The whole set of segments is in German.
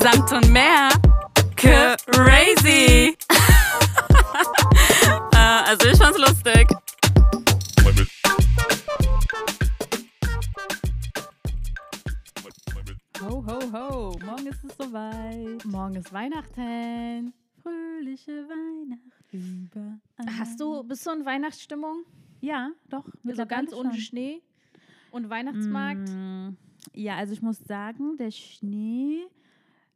Samt und mehr. Crazy. äh, also ich fand's lustig. Ho, ho, ho. Morgen ist es soweit. Morgen ist Weihnachten. Fröhliche Weihnacht überall. Hast du, bist du in Weihnachtsstimmung? Ja, doch. So mittlerweile ganz ohne. Schnee und Weihnachtsmarkt? Mm, Ja, also ich muss sagen, der Schnee,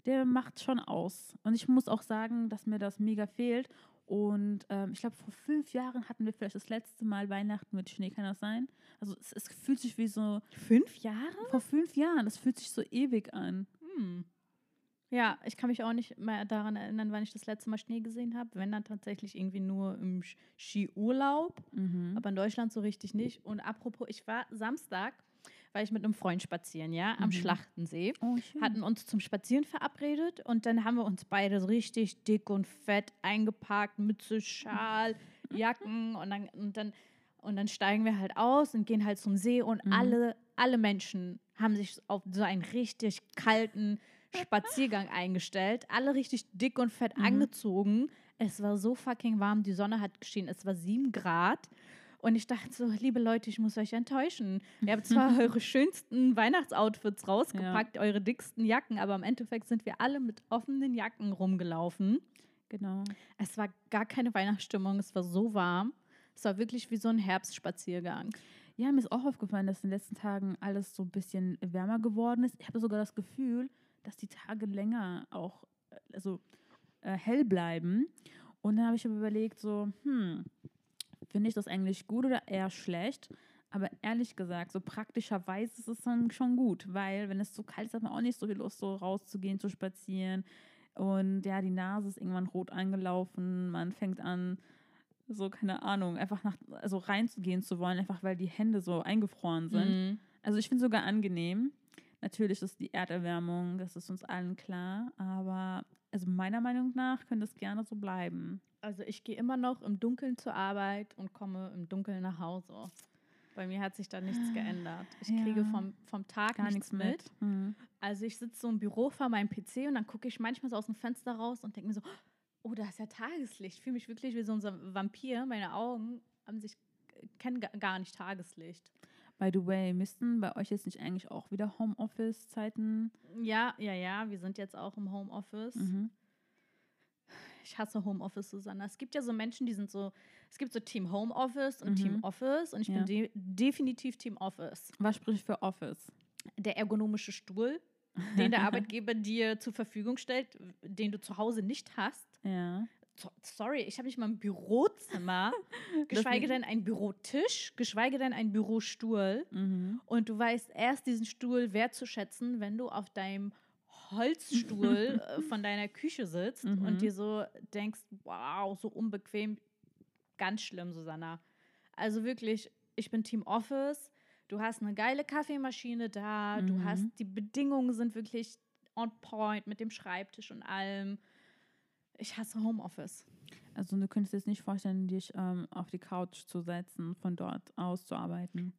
der macht schon aus. Und ich muss auch sagen, dass mir das mega fehlt. Und ähm, ich glaube, vor fünf Jahren hatten wir vielleicht das letzte Mal Weihnachten mit Schnee, kann das sein? Also es, es fühlt sich wie so, Fünf Jahre? vor fünf Jahren, das fühlt sich so ewig an. Hm. Ja, ich kann mich auch nicht mehr daran erinnern, wann ich das letzte Mal Schnee gesehen habe. Wenn dann tatsächlich irgendwie nur im Skiurlaub, Mhm. aber in Deutschland so richtig nicht. Und apropos, ich war Samstag, war ich mit einem Freund spazieren, ja, am Mhm. Schlachtensee. Oh, hatten uns zum Spazieren verabredet und dann haben wir uns beide so richtig dick und fett eingepackt, Mütze, Schal, Jacken und dann, und dann, und dann steigen wir halt aus und gehen halt zum See und Mhm. alle, alle Menschen haben sich auf so einen richtig kalten Spaziergang eingestellt, alle richtig dick und fett Mhm. angezogen. Es war so fucking warm, die Sonne hat geschienen, es war sieben Grad. Und ich dachte so, liebe Leute, ich muss euch enttäuschen. Ihr habt zwar eure schönsten Weihnachtsoutfits rausgepackt, eure dicksten Jacken, aber im Endeffekt sind wir alle mit offenen Jacken rumgelaufen. Genau. Es war gar keine Weihnachtsstimmung, es war so warm. Es war wirklich wie so ein Herbstspaziergang. Ja, mir ist auch aufgefallen, dass in den letzten Tagen alles so ein bisschen wärmer geworden ist. Ich habe sogar das Gefühl, dass die Tage länger auch äh, also, äh, hell bleiben. Und dann habe ich mir überlegt, so, hm, finde ich das eigentlich gut oder eher schlecht? Aber ehrlich gesagt, so praktischerweise ist es dann schon gut, weil wenn es so kalt ist, hat man auch nicht so viel Lust, so rauszugehen, zu spazieren. Und ja, die Nase ist irgendwann rot angelaufen, man fängt an, so, keine Ahnung, einfach nach, also reinzugehen zu wollen, einfach weil die Hände so eingefroren sind. Mhm. Also ich finde sogar angenehm. Natürlich ist die Erderwärmung, das ist uns allen klar, aber also meiner Meinung nach könnte es gerne so bleiben. Also ich gehe immer noch im Dunkeln zur Arbeit und komme im Dunkeln nach Hause. Bei mir hat sich da nichts geändert. Ich kriege Ja. vom, vom Tag Gar nichts mit. mit. Hm. Also ich sitze so im Büro vor meinem PC und dann gucke ich manchmal so aus dem Fenster raus und denke mir so, oh, da ist ja Tageslicht. Ich fühle mich wirklich wie so ein Vampir. Meine Augen haben sich, kennen ga- gar nicht Tageslicht. By the way, müssten bei euch jetzt nicht eigentlich auch wieder Homeoffice-Zeiten? Ja, ja, ja, wir sind jetzt auch im Homeoffice. Mhm. Ich hasse Homeoffice, Susanna. Es gibt ja so Menschen, die sind so, es gibt so Team Homeoffice und Mhm. Team Office und ich Ja. bin de definitiv Team Office. Was spricht für Office? Der ergonomische Stuhl, den der Arbeitgeber dir zur Verfügung stellt, den du zu Hause nicht hast. Ja. So- Sorry, ich habe nicht mal ein Bürozimmer, geschweige denn einen Bürotisch, geschweige denn einen Bürostuhl. Mhm. Und du weißt erst diesen Stuhl wertzuschätzen, wenn du auf deinem Holzstuhl äh, von deiner Küche sitzt Mhm. und dir so denkst, wow, so unbequem. Ganz schlimm, Susanna. Also wirklich, ich bin Team Office. Du hast eine geile Kaffeemaschine da. Du Mhm. hast, die Bedingungen sind wirklich on point mit dem Schreibtisch und allem. Ich hasse Homeoffice. Also du könntest dir jetzt nicht vorstellen, dich ähm, auf die Couch zu setzen, von dort aus zu arbeiten.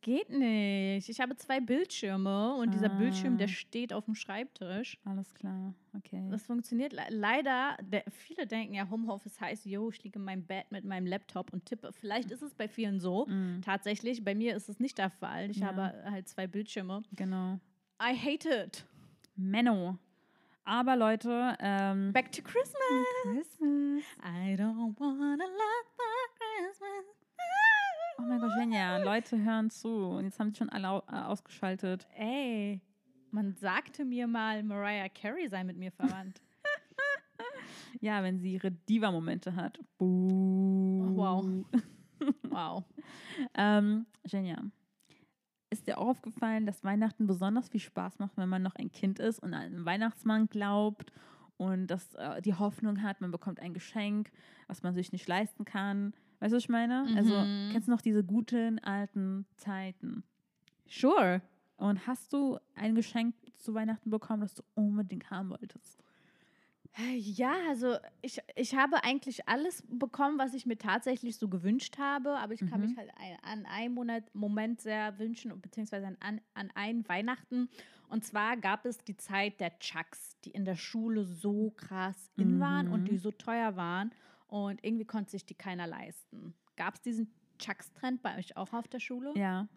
Geht nicht. Ich habe zwei Bildschirme und dieser Bildschirm, der Ah. steht auf dem Schreibtisch. Alles klar, okay. Das funktioniert le leider. Der, viele denken ja, Homeoffice heißt, yo, ich liege in meinem Bett mit meinem Laptop und tippe. Vielleicht ist es bei vielen so. Mhm. Tatsächlich, bei mir ist es nicht der Fall. Ich Ja. habe halt zwei Bildschirme. Genau. I hate it. Menno. Aber Leute, ähm, Back to Christmas. Christmas. I don't wanna love for Christmas. Oh mein Gott, Jenja, Leute hören zu. Und jetzt haben sie schon alle äh, ausgeschaltet. Ey, man sagte mir mal, Mariah Carey sei mit mir verwandt. Ja, wenn sie ihre Diva-Momente hat. Buh. wow. wow. Ähm, Jenja, ist dir auch aufgefallen, dass Weihnachten besonders viel Spaß macht, wenn man noch ein Kind ist und an einen Weihnachtsmann glaubt und dass äh, die Hoffnung hat, man bekommt ein Geschenk, was man sich nicht leisten kann. Weißt du, was ich meine? Also, Mhm. kennst du noch diese guten alten Zeiten? Sure. Und hast du ein Geschenk zu Weihnachten bekommen, das du unbedingt haben wolltest? Ja, also ich, ich habe eigentlich alles bekommen, was ich mir tatsächlich so gewünscht habe, aber ich kann Mhm. mich halt an einen Monat, Moment sehr wünschen, und beziehungsweise an, an, einen Weihnachten. Und zwar gab es die Zeit der Chucks, die in der Schule so krass in waren und Mhm. die so teuer waren und irgendwie konnte sich die keiner leisten. Gab es diesen Chucks-Trend bei euch auch auf der Schule? Ja.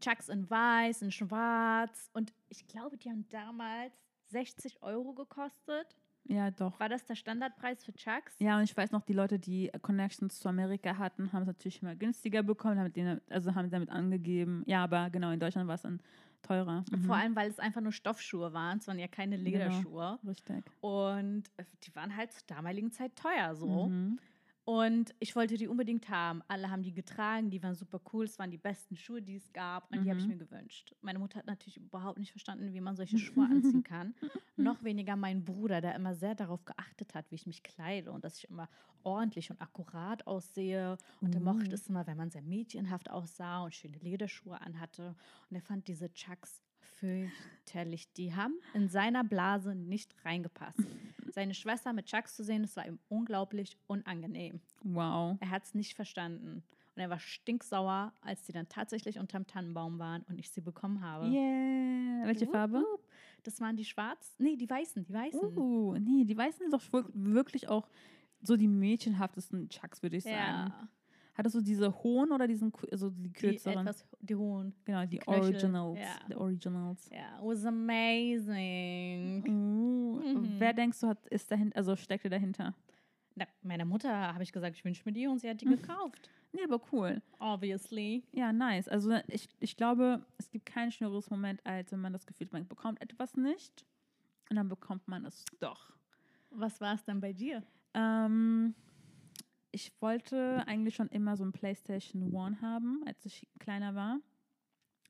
Chucks in weiß, in schwarz und ich glaube, die haben damals 60 Euro gekostet. Ja, doch. War das der Standardpreis für Chucks? Ja, und ich weiß noch, die Leute, die Connections zu Amerika hatten, haben es natürlich immer günstiger bekommen, haben denen, also haben damit angegeben. Ja, aber genau, in Deutschland war es dann teurer. Mhm. Vor allem, weil es einfach nur Stoffschuhe waren. Es waren ja keine Genau. Lederschuhe. Richtig. Und äh, die waren halt zur damaligen Zeit teuer so. Mhm. Und ich wollte die unbedingt haben. Alle haben die getragen, die waren super cool. Es waren die besten Schuhe, die es gab. Und die habe ich Mhm. mir gewünscht. Meine Mutter hat natürlich überhaupt nicht verstanden, wie man solche Schuhe anziehen kann. Noch weniger mein Bruder, der immer sehr darauf geachtet hat, wie ich mich kleide und dass ich immer ordentlich und akkurat aussehe. Und er mochte Uh. es immer, wenn man sehr mädchenhaft aussah und schöne Lederschuhe anhatte. Und er fand diese Chucks fürchterlich. Die haben in seiner Blase nicht reingepasst. Seine Schwester mit Chucks zu sehen, das war ihm unglaublich unangenehm. Wow. Er hat es nicht verstanden. Und er war stinksauer, als die dann tatsächlich unterm Tannenbaum waren und ich sie bekommen habe. Yeah. Welche Farbe? Das waren die schwarz? Nee, die weißen, die weißen. Uh, nee, die weißen sind doch wir- wirklich auch so die mädchenhaftesten Chucks, würde ich sagen. ja, Hattest du diese hohen oder diesen, also die die kürzeren? etwas, die hohen. genau, die Knöchel, Originals. ja. Die Originals. Ja, it was amazing. Uh, Mhm. Wer denkst du, hat, ist dahinter, also steckte dahinter? Na, meiner Mutter habe ich gesagt, ich wünsche mir die und sie hat die Mhm. gekauft. Nee, aber cool. Obviously. Ja, nice. Also ich, ich glaube, es gibt kein schöneres Moment, als wenn man das Gefühl hat, man bekommt etwas nicht und dann bekommt man es doch. Was war es dann bei dir? Ähm, ich wollte eigentlich schon immer so ein PlayStation One haben, als ich kleiner war.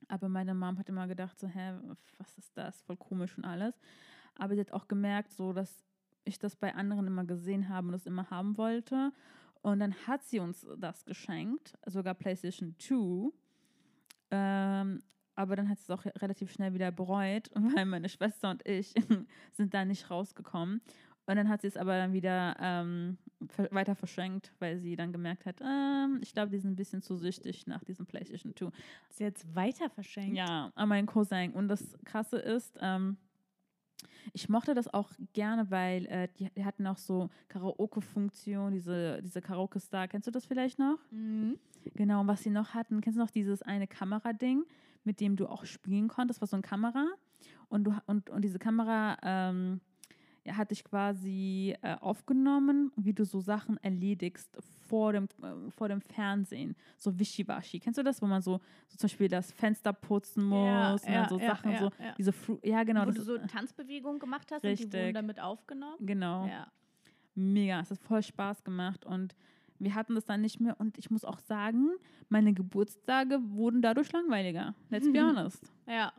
Aber meine Mom hat immer gedacht, so, hä, was ist das? Voll komisch und alles. Aber sie hat auch gemerkt, so, dass ich das bei anderen immer gesehen habe und das immer haben wollte. Und dann hat sie uns das geschenkt, sogar PlayStation 2. Ähm, aber dann hat sie es auch relativ schnell wieder bereut, weil meine Schwester und ich sind da nicht rausgekommen. Und dann hat sie es aber dann wieder ähm, weiter verschenkt, weil sie dann gemerkt hat, ähm, ich glaube, die sind ein bisschen zu süchtig nach diesem PlayStation 2. Sie jetzt weiter verschenkt. Ja, an meinen Cousin. Und das Krasse ist, ähm, ich mochte das auch gerne, weil äh, die, die hatten auch so Karaoke-Funktion, diese, diese Karaoke-Star. Kennst du das vielleicht noch? Mhm. Genau, und was sie noch hatten, kennst du noch dieses eine Kamerading, mit dem du auch spielen konntest? Das war so eine Kamera. Und, du, und, und diese Kamera ähm, hat dich quasi äh, aufgenommen, wie du so Sachen erledigst vor dem, äh, vor dem Fernsehen. So Wischiwaschi. Kennst du das, wo man so, so zum Beispiel das Fenster putzen muss Ja, und ja, dann so ja, Sachen, so ja. diese Fru ja genau, Wo du so äh, Tanzbewegungen gemacht hast und die wurden Richtig. damit aufgenommen. genau. Mega, es hat voll Spaß gemacht und wir hatten das dann nicht mehr und ich muss auch sagen, meine Geburtstage wurden dadurch langweiliger. Let's be honest. Ja.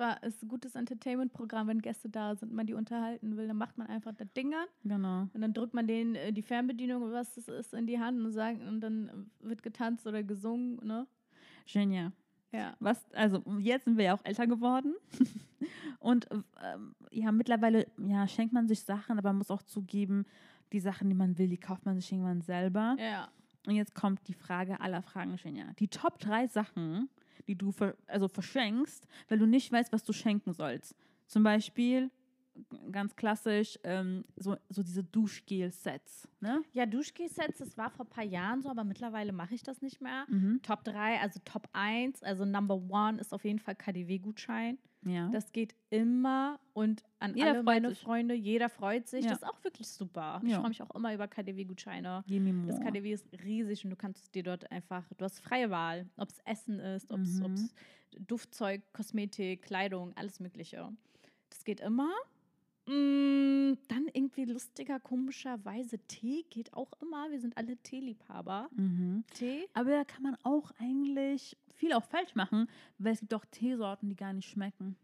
War es ist ein gutes Entertainment-Programm, wenn Gäste da sind, man die unterhalten will, dann macht man einfach das Ding an Genau. und dann drückt man denen äh, die Fernbedienung, was es ist, in die Hand und sagt, und dann wird getanzt oder gesungen, ne? Genial. Ja. Was, also jetzt sind wir ja auch älter geworden. Und ähm, ja, mittlerweile ja, schenkt man sich Sachen, aber man muss auch zugeben, die Sachen, die man will, die kauft man sich irgendwann selber. Ja. Und jetzt kommt die Frage aller Fragen, Genia. Die Top drei Sachen, die du ver also verschenkst, weil du nicht weißt, was du schenken sollst. Zum Beispiel, ganz klassisch, ähm, so, so diese Duschgel-Sets. Ne? Ja, Duschgel-Sets, das war vor ein paar Jahren so, aber mittlerweile mache ich das nicht mehr. Mhm. Top 3, also Top 1, also Number 1 ist auf jeden Fall KDW-Gutschein. Ja. Das geht immer und an Jeder alle meine sich. Freunde, jeder freut sich. Ja. Das ist auch wirklich super. Ich Ja. freue mich auch immer über KDW-Gutscheine. Das KDW ist riesig und du kannst dir dort einfach, du hast freie Wahl, ob es Essen ist, ob es Mhm. Duftzeug, Kosmetik, Kleidung, alles Mögliche. Das geht immer. Mm, dann irgendwie lustiger, komischerweise Tee geht auch immer. Wir sind alle Teeliebhaber. Mhm. Tee? Aber da kann man auch eigentlich viel auch falsch machen, weil es gibt auch Teesorten, die gar nicht schmecken.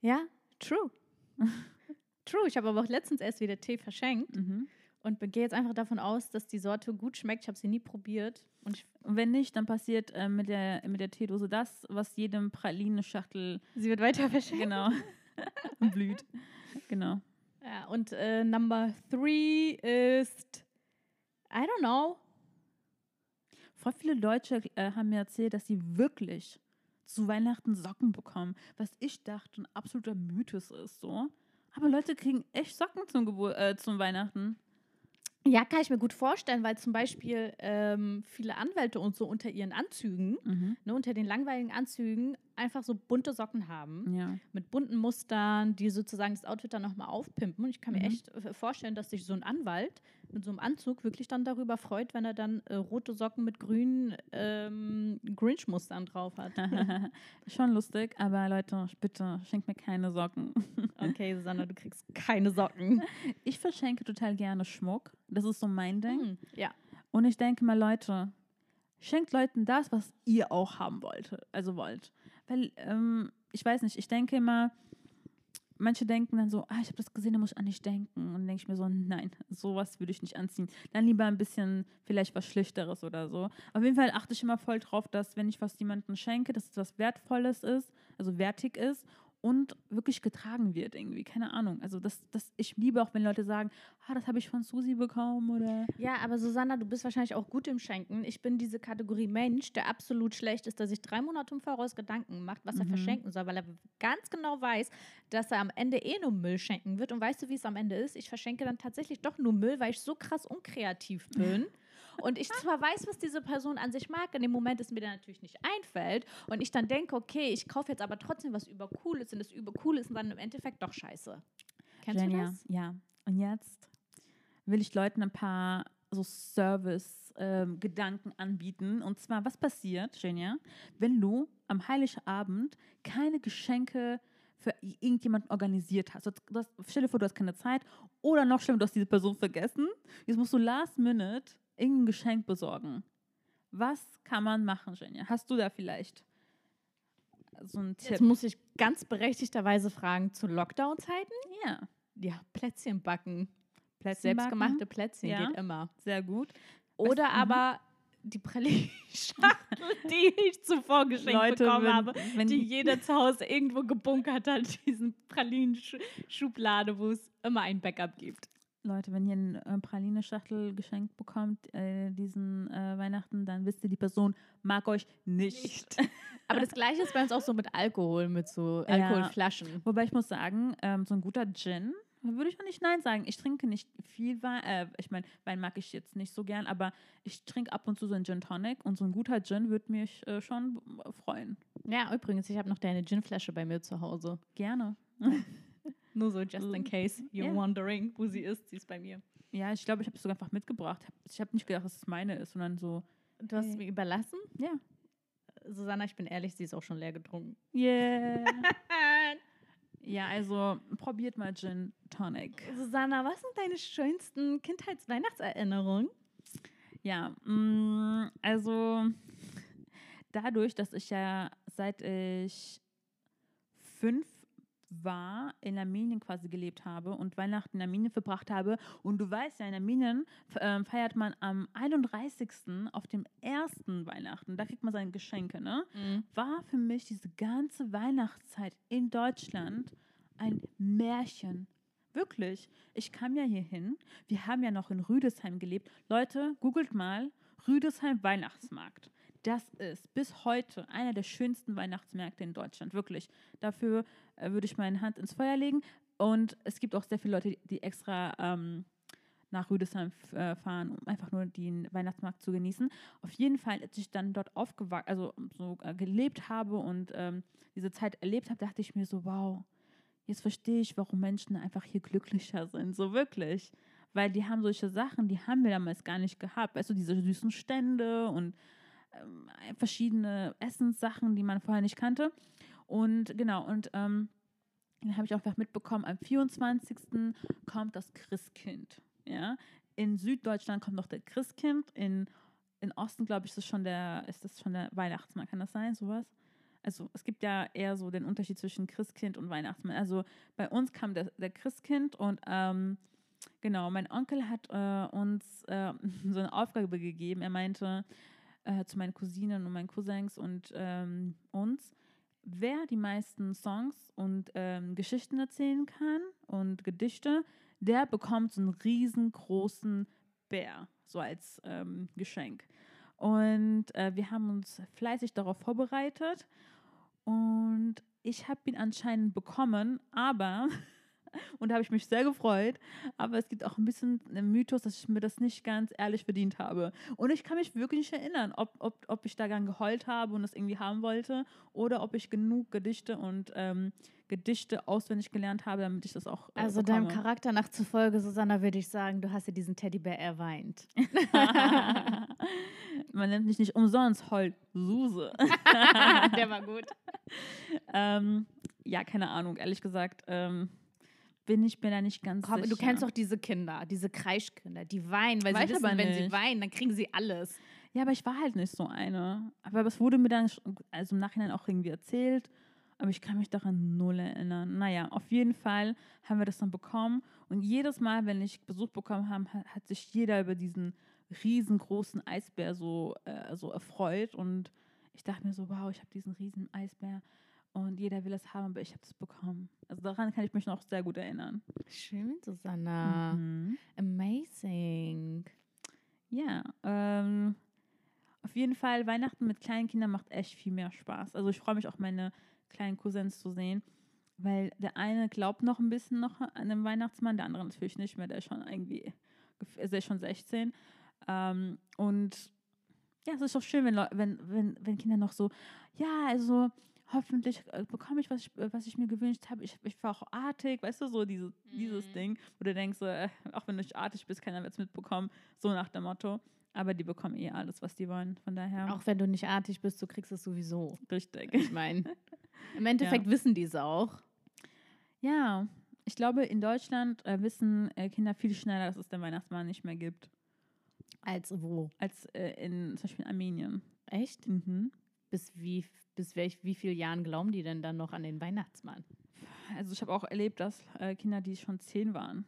Ja, true. true. Ich habe aber auch letztens erst wieder Tee verschenkt Mhm. und gehe jetzt einfach davon aus, dass die Sorte gut schmeckt. Ich habe sie nie probiert. Und Und wenn nicht, dann passiert äh, mit, der, mit der Teedose das, was jedem Pralinenschachtel sie wird weiter verschenkt. genau blüht. Genau. Ja, und äh, Number three ist, I don't know. Voll viele Deutsche äh, haben mir erzählt, dass sie wirklich zu Weihnachten Socken bekommen, was ich dachte ein absoluter Mythos ist, so. Aber Leute kriegen echt Socken zum, Gebur äh, zum Weihnachten. Ja, kann ich mir gut vorstellen, weil zum Beispiel ähm, viele Anwälte und so unter ihren Anzügen, Mhm. ne, unter den langweiligen Anzügen, einfach so bunte Socken haben. Ja. Mit bunten Mustern, die sozusagen das Outfit dann nochmal aufpimpen. Und ich kann mir Mhm. echt äh, vorstellen, dass sich so ein Anwalt mit so einem Anzug wirklich dann darüber freut, wenn er dann äh, rote Socken mit grünen ähm, Grinch-Mustern drauf hat. Schon lustig, aber Leute, bitte schenkt mir keine Socken. okay, Susanne, du kriegst keine Socken. Ich verschenke total gerne Schmuck. Das ist so mein Ding. Hm, ja. Und ich denke mal, Leute, schenkt Leuten das, was ihr auch haben wollt. Also wollt. Weil, ähm, ich weiß nicht, ich denke immer, manche denken dann so, ah, ich habe das gesehen, da muss ich an dich denken. Und dann denke ich mir so, nein, sowas würde ich nicht anziehen. Dann lieber ein bisschen, vielleicht was Schlichteres oder so. Auf jeden Fall achte ich immer voll drauf, dass, wenn ich was jemandem schenke, dass es was Wertvolles ist, also wertig ist und wirklich getragen wird irgendwie. Keine Ahnung. Also das, das, ich liebe auch, wenn Leute sagen, ah, das habe ich von Susi bekommen oder Ja, aber Susanna, du bist wahrscheinlich auch gut im Schenken. Ich bin diese Kategorie Mensch, der absolut schlecht ist, der sich drei Monate im Voraus Gedanken macht, was er Mhm. verschenken soll, weil er ganz genau weiß, dass er am Ende eh nur Müll schenken wird. Und weißt du, wie es am Ende ist? Ich verschenke dann tatsächlich doch nur Müll, weil ich so krass unkreativ bin. Und ich zwar weiß, was diese Person an sich mag, in dem Moment es mir dann natürlich nicht einfällt und ich dann denke, okay, ich kaufe jetzt aber trotzdem was übercooles und das übercool ist und dann im Endeffekt doch scheiße. Kennst Genia, du das? ja. Und jetzt will ich Leuten ein paar so Service-Gedanken anbieten. Und zwar, was passiert, Genia, wenn du am Heiligabend keine Geschenke für irgendjemanden organisiert hast. Du hast- Du hast, stell dir vor, du hast keine Zeit oder noch schlimmer, du hast diese Person vergessen. Jetzt musst du last minute irgendein Geschenk besorgen. Was kann man machen, Genia? Hast du da vielleicht so einen Tipp? Jetzt muss ich ganz berechtigterweise fragen, zu Lockdown-Zeiten? ja, Ja, Plätzchen backen. Plätzchen Selbstgemachte backen. Plätzchen Ja. geht immer. Sehr gut. Oder mhm. aber die Pralinenschachtel, die ich zuvor geschenkt bekommen wenn- habe, wenn- die jeder zu Hause irgendwo gebunkert hat, diesen Pralinenschublade, wo es immer ein Backup gibt. Leute, wenn ihr eine äh, Praline-Schachtel geschenkt bekommt äh, diesen äh, Weihnachten, dann wisst ihr, die Person mag euch nicht. Aber das gleiche ist bei uns auch so mit Alkohol, mit so Ja. Alkoholflaschen. Wobei ich muss sagen, ähm, so ein guter Gin, würde ich auch nicht Nein sagen. Ich trinke nicht viel Wein, äh, ich meine, Wein mag ich jetzt nicht so gern, aber ich trinke ab und zu so einen Gin Tonic und so ein guter Gin würde mich äh, schon freuen. Ja, übrigens, ich habe noch deine Ginflasche bei mir zu Hause. Gerne. Nur so, just in case you're Ja. wondering, wo sie ist. Sie ist bei mir. Ja, ich glaube, ich habe es sogar einfach mitgebracht. Ich habe nicht gedacht, dass es meine ist, sondern so, Du hast es Okay. mir überlassen? ja. Susanna, ich bin ehrlich, sie ist auch schon leer getrunken. Yeah. ja, also probiert mal Gin Tonic. Susanna, was sind deine schönsten Kindheitsweihnachtserinnerungen? Ja, mm, also dadurch, dass ich ja seit ich fünf war, in Armenien quasi gelebt habe und Weihnachten in Armenien verbracht habe. Und du weißt ja, in Armenien ähm, feiert man am 31. auf dem ersten Weihnachten. Da kriegt man seine Geschenke, ne? War für mich diese ganze Weihnachtszeit in Deutschland ein Märchen. Wirklich. Ich kam ja hier hin. Wir haben ja noch in Rüdesheim gelebt. Leute, googelt mal Rüdesheim Weihnachtsmarkt. Das ist bis heute einer der schönsten Weihnachtsmärkte in Deutschland. Wirklich. Dafür würde ich meine Hand ins Feuer legen. Und es gibt auch sehr viele Leute, die extra ähm, nach Rüdesheim äh, fahren, um einfach nur den Weihnachtsmarkt zu genießen. Auf jeden Fall, als ich dann dort aufgewachsen, also so äh, gelebt habe und ähm, diese Zeit erlebt habe, dachte ich mir so, wow, jetzt verstehe ich, warum Menschen einfach hier glücklicher sind. So wirklich. Weil die haben solche Sachen, die haben wir damals gar nicht gehabt. Weißt du, diese süßen Stände und ähm, verschiedene Essenssachen, die man vorher nicht kannte. Und genau, und ähm, dann habe ich auch mitbekommen, am 24. kommt das Christkind. Ja? In Süddeutschland kommt noch der Christkind, in, in Osten, glaube ich, ist das schon der, ist das schon der Weihnachtsmann, kann das sein, sowas? Also es gibt ja eher so den Unterschied zwischen Christkind und Weihnachtsmann. Also bei uns kam der, der Christkind und ähm, genau, mein Onkel hat äh, uns äh, so eine Aufgabe gegeben. Er meinte äh, zu meinen Cousinen und meinen Cousins und ähm, uns, wer die meisten Songs und ähm, Geschichten erzählen kann und Gedichte, der bekommt so einen riesengroßen Bär, so als ähm, Geschenk. Und äh, wir haben uns fleißig darauf vorbereitet und ich habe ihn anscheinend bekommen, aber und da habe ich mich sehr gefreut. Aber es gibt auch ein bisschen einen Mythos, dass ich mir das nicht ganz ehrlich verdient habe. Und ich kann mich wirklich nicht erinnern, ob, ob, ob ich daran geheult habe und das irgendwie haben wollte oder ob ich genug Gedichte und ähm, Gedichte auswendig gelernt habe, damit ich das auch. Äh, Also bekomme. deinem Charakter nach zufolge, Susanna, würde ich sagen, du hast dir diesen Teddybär erweint. Man nennt mich nicht umsonst Heul Suse. Der war gut. ähm, ja, keine Ahnung, ehrlich gesagt. Ähm, bin ich mir da nicht ganz Komm, sicher. du kennst doch diese Kinder, diese Kreischkinder, die weinen, weil Weiß sie wissen, wenn sie weinen, dann kriegen sie alles. Ja, aber ich war halt nicht so eine. Aber es wurde mir dann also im Nachhinein auch irgendwie erzählt. Aber ich kann mich daran null erinnern. Naja, auf jeden Fall haben wir das dann bekommen. Und jedes Mal, wenn ich Besuch bekommen habe, hat, hat sich jeder über diesen riesengroßen Eisbär so, äh, so erfreut. Und ich dachte mir so, wow, ich habe diesen riesen Eisbär. Und jeder will es haben, aber ich habe es bekommen. Also daran kann ich mich noch sehr gut erinnern. Schön, Susanna. Mhm. Amazing. Ja, ähm, auf jeden Fall, Weihnachten mit kleinen Kindern macht echt viel mehr Spaß. Also ich freue mich auch, meine kleinen Cousins zu sehen, weil der eine glaubt noch ein bisschen noch an den Weihnachtsmann, der andere natürlich nicht mehr, der ist schon irgendwie, also der ist schon 16. Ähm, und ja, es ist doch schön, wenn, wenn, wenn, wenn Kinder noch so, ja, also hoffentlich äh, bekomme ich, was ich, äh, was ich mir gewünscht habe. Ich, ich war auch artig, weißt du, so diese, dieses Mhm. Ding, wo du denkst, so, äh, auch wenn du nicht artig bist, keiner wird es mitbekommen, so nach dem Motto. Aber die bekommen eh alles, was die wollen. Von daher Auch wenn du nicht artig bist, du kriegst es sowieso. richtig. Ich meine, im Endeffekt wissen die es auch. Ja, ich glaube, in Deutschland äh, wissen äh, Kinder viel schneller, dass es den Weihnachtsmann nicht mehr gibt, Als wo? als äh, in zum Beispiel in Armenien. Echt? Mhm. Bis wie, bis wie vielen Jahren glauben die denn dann noch an den Weihnachtsmann? Also ich habe auch erlebt, dass äh, Kinder, die schon zehn waren,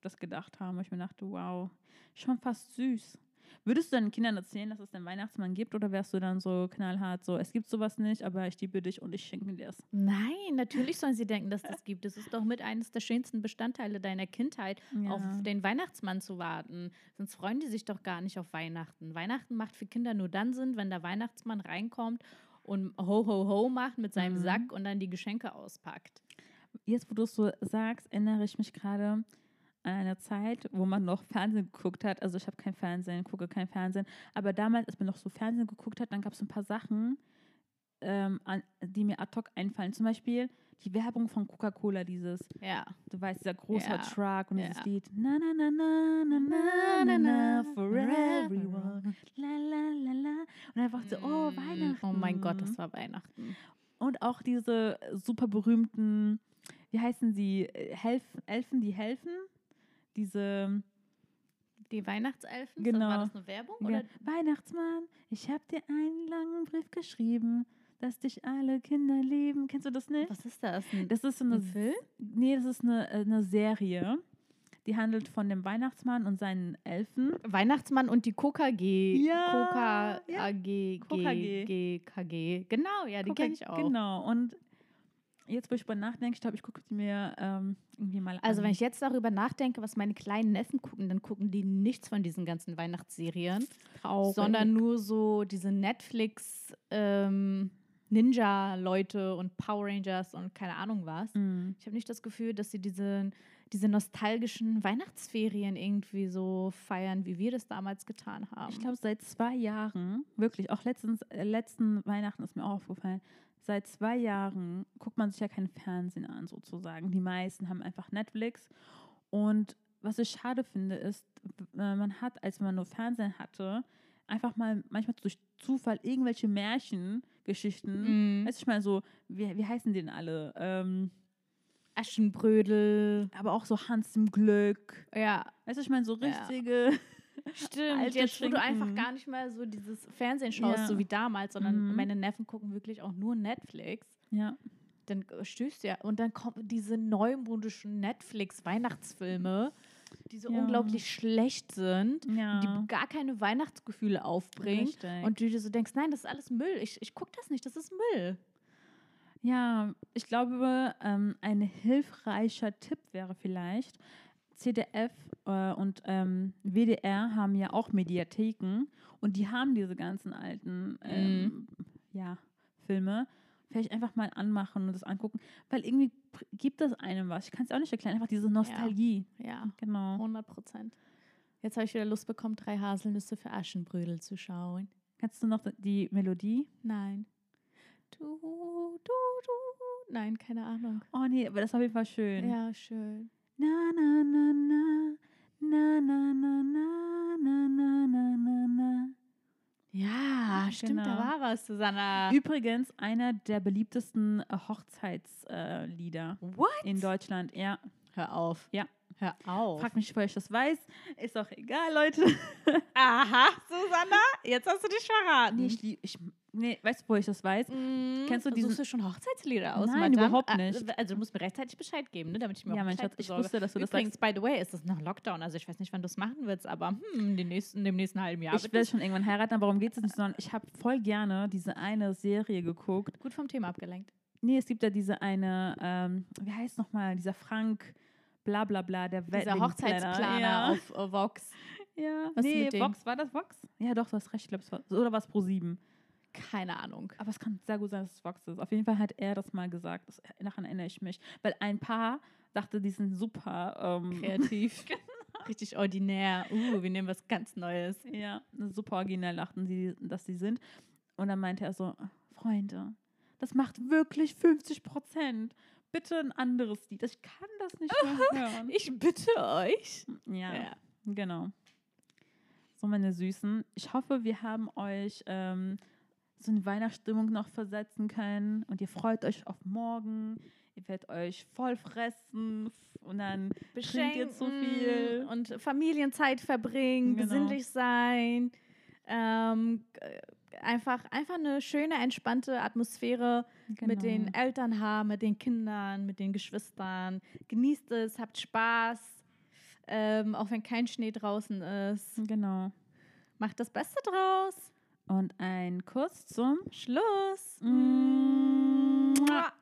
das gedacht haben. Ich mir dachte, wow, schon fast süß. Würdest du deinen Kindern erzählen, dass es den Weihnachtsmann gibt oder wärst du dann so knallhart so, es gibt sowas nicht, aber ich liebe dich und ich schenke dir es? Nein, natürlich sollen sie denken, dass das gibt. Das ist doch mit eines der schönsten Bestandteile deiner Kindheit, auf den Weihnachtsmann zu warten. Sonst freuen die sich doch gar nicht auf Weihnachten. Weihnachten macht für Kinder nur dann Sinn, wenn der Weihnachtsmann reinkommt und ho ho ho macht mit seinem Mhm. Sack und dann die Geschenke auspackt. Jetzt, wo du es so sagst, erinnere ich mich gerade an eine Zeit, wo man noch Fernsehen geguckt hat. Also ich habe kein Fernsehen, gucke kein Fernsehen. Aber damals, als man noch so Fernsehen geguckt hat, dann gab es ein paar Sachen, ähm, an, die mir ad hoc einfallen. Zum Beispiel die Werbung von Coca-Cola, dieses, Ja. du weißt, dieser große Ja. Truck und dieses Ja. Lied. Na, na, na, na, na, na, na, na, for everyone. La, la, la, la. Und einfach so, oh, Mm, Weihnachten. Oh mein Gott, das war Weihnachten. Und auch diese super berühmten, wie heißen sie, Helf Elfen, die helfen? Diese Die Weihnachtselfen? Genau. War das eine Werbung? Oder? Weihnachtsmann, ich habe dir einen langen Brief geschrieben, dass dich alle Kinder lieben. Kennst du das nicht? Was ist das? Ein, Das ist so eine ein Film? Nee, das ist eine, äh, eine Serie. Die handelt von dem Weihnachtsmann und seinen Elfen. Weihnachtsmann und die KKG. Ja, Coca ja. AG, KKG. G, KG. Genau, ja, die kenne ich auch. Genau. Und jetzt, wo ich drüber nachdenke, ich glaube, ich gucke sie mir ähm, irgendwie mal an. Also wenn ich jetzt darüber nachdenke, was meine kleinen Neffen gucken, dann gucken die nichts von diesen ganzen Weihnachtsserien, Traurig. sondern nur so diese Netflix ähm, Ninja-Leute und Power Rangers und keine Ahnung was. Mhm. Ich habe nicht das Gefühl, dass sie diese, diese nostalgischen Weihnachtsferien irgendwie so feiern, wie wir das damals getan haben. Ich glaube, seit zwei Jahren, wirklich, auch letztens, äh, letzten Weihnachten ist mir auch aufgefallen, seit zwei Jahren guckt man sich ja kein Fernsehen an, sozusagen. Die meisten haben einfach Netflix. Und was ich schade finde, ist, äh, man hat, als man nur Fernsehen hatte, einfach mal manchmal durch Zufall irgendwelche Märchengeschichten. Mhm. Weißt du, ich meine, so, wie, wie heißen die denn alle? Ähm, Aschenbrödel. aber auch so Hans im Glück. Ja, Weißt du, ich meine, so Ja. richtige. Stimmt, Alte jetzt wo du einfach gar nicht mehr so dieses Fernsehen schaust, Ja. so wie damals, sondern Mhm. meine Neffen gucken wirklich auch nur Netflix. Ja. Dann stößt ja und dann kommen diese neumodischen Netflix-Weihnachtsfilme, die so Ja. unglaublich schlecht sind, Ja. die gar keine Weihnachtsgefühle aufbringen. Richtig. Und du dir so denkst, nein, das ist alles Müll. Ich, ich gucke das nicht, das ist Müll. Ja, ich glaube, ähm, ein hilfreicher Tipp wäre vielleicht, CDF äh, und ähm, WDR haben ja auch Mediatheken und die haben diese ganzen alten ähm, ja, Filme vielleicht einfach mal anmachen und das angucken, weil irgendwie gibt das einem was. Ich kann es auch nicht erklären, einfach diese Nostalgie. Ja, ja genau. 100 Prozent. Jetzt habe ich wieder Lust bekommen, drei Haselnüsse für Aschenbrödel zu schauen. Kannst du noch die Melodie? Nein. Du, du, du. Nein, keine Ahnung. Oh nee, aber das war auf jeden Fall schön. Ja, schön. Na, na, na, na. Na, na, na, na, na, na. Ja, stimmt, da Genau. war was, Susanna. Übrigens einer der beliebtesten äh, Hochzeitslieder äh, in Deutschland. Ja, Hör auf. Ja. Hör auf. frag mich, woher ich das weiß. Ist auch egal, Leute. Aha, Susanna, jetzt hast du dich verraten. Nee, ich, ich, nee, weißt du, wo ich das weiß? Mm, Kennst du diesen- Suchst du schon Hochzeitslieder aus? Nein, Madame? überhaupt Ah, nicht. Also du musst mir rechtzeitig Bescheid geben, ne, damit ich mir Ja, auch mein Schatz, ich wusste, dass du das Übrigens, by the way, ist das noch Lockdown. Also ich weiß nicht, wann du es machen willst, aber hm, in, den nächsten, dem nächsten halben Jahr ich will es schon irgendwann heiraten, aber warum geht es nicht, sondern ich habe voll gerne diese eine Serie geguckt. gut vom Thema abgelenkt. Nee, es gibt ja diese eine, ähm, wie heißt nochmal, dieser Frank, bla bla bla, der Dieser Wedding Hochzeitsplaner. Ja. auf Vox. Ja, Was ist nee? Vox, war das Vox? Ja, doch, du hast recht, ich glaube, es war, oder war es Pro 7? Keine Ahnung. Aber es kann sehr gut sein, dass es Vox ist. Auf jeden Fall hat er das mal gesagt. Das, daran erinnere ich mich. Weil ein Paar dachte, die sind super. Ähm, Kreativ. Richtig ordinär. Uh, wir nehmen was ganz Neues. ja, super originell dachten sie, dass sie sind. Und dann meinte er so, Freunde, das macht wirklich 50 Prozent. Bitte ein anderes Lied. Ich kann das nicht mehr hören. Ich bitte euch. Ja, Ja. genau. So, meine Süßen. Ich hoffe, wir haben euch ähm, so eine Weihnachtsstimmung noch versetzen können und ihr freut euch auf morgen. Ihr werdet euch voll fressen und dann trinkt ihr zu viel. und Familienzeit verbringen, Genau. besinnlich sein. Ähm, g- einfach, einfach eine schöne, entspannte Atmosphäre mit den Genau. Eltern haben, mit den Kindern, mit den Geschwistern. Genießt es, habt Spaß, ähm, auch wenn kein Schnee draußen ist. Genau. Macht das Beste draus. Und ein Kuss zum Schluss. Mua.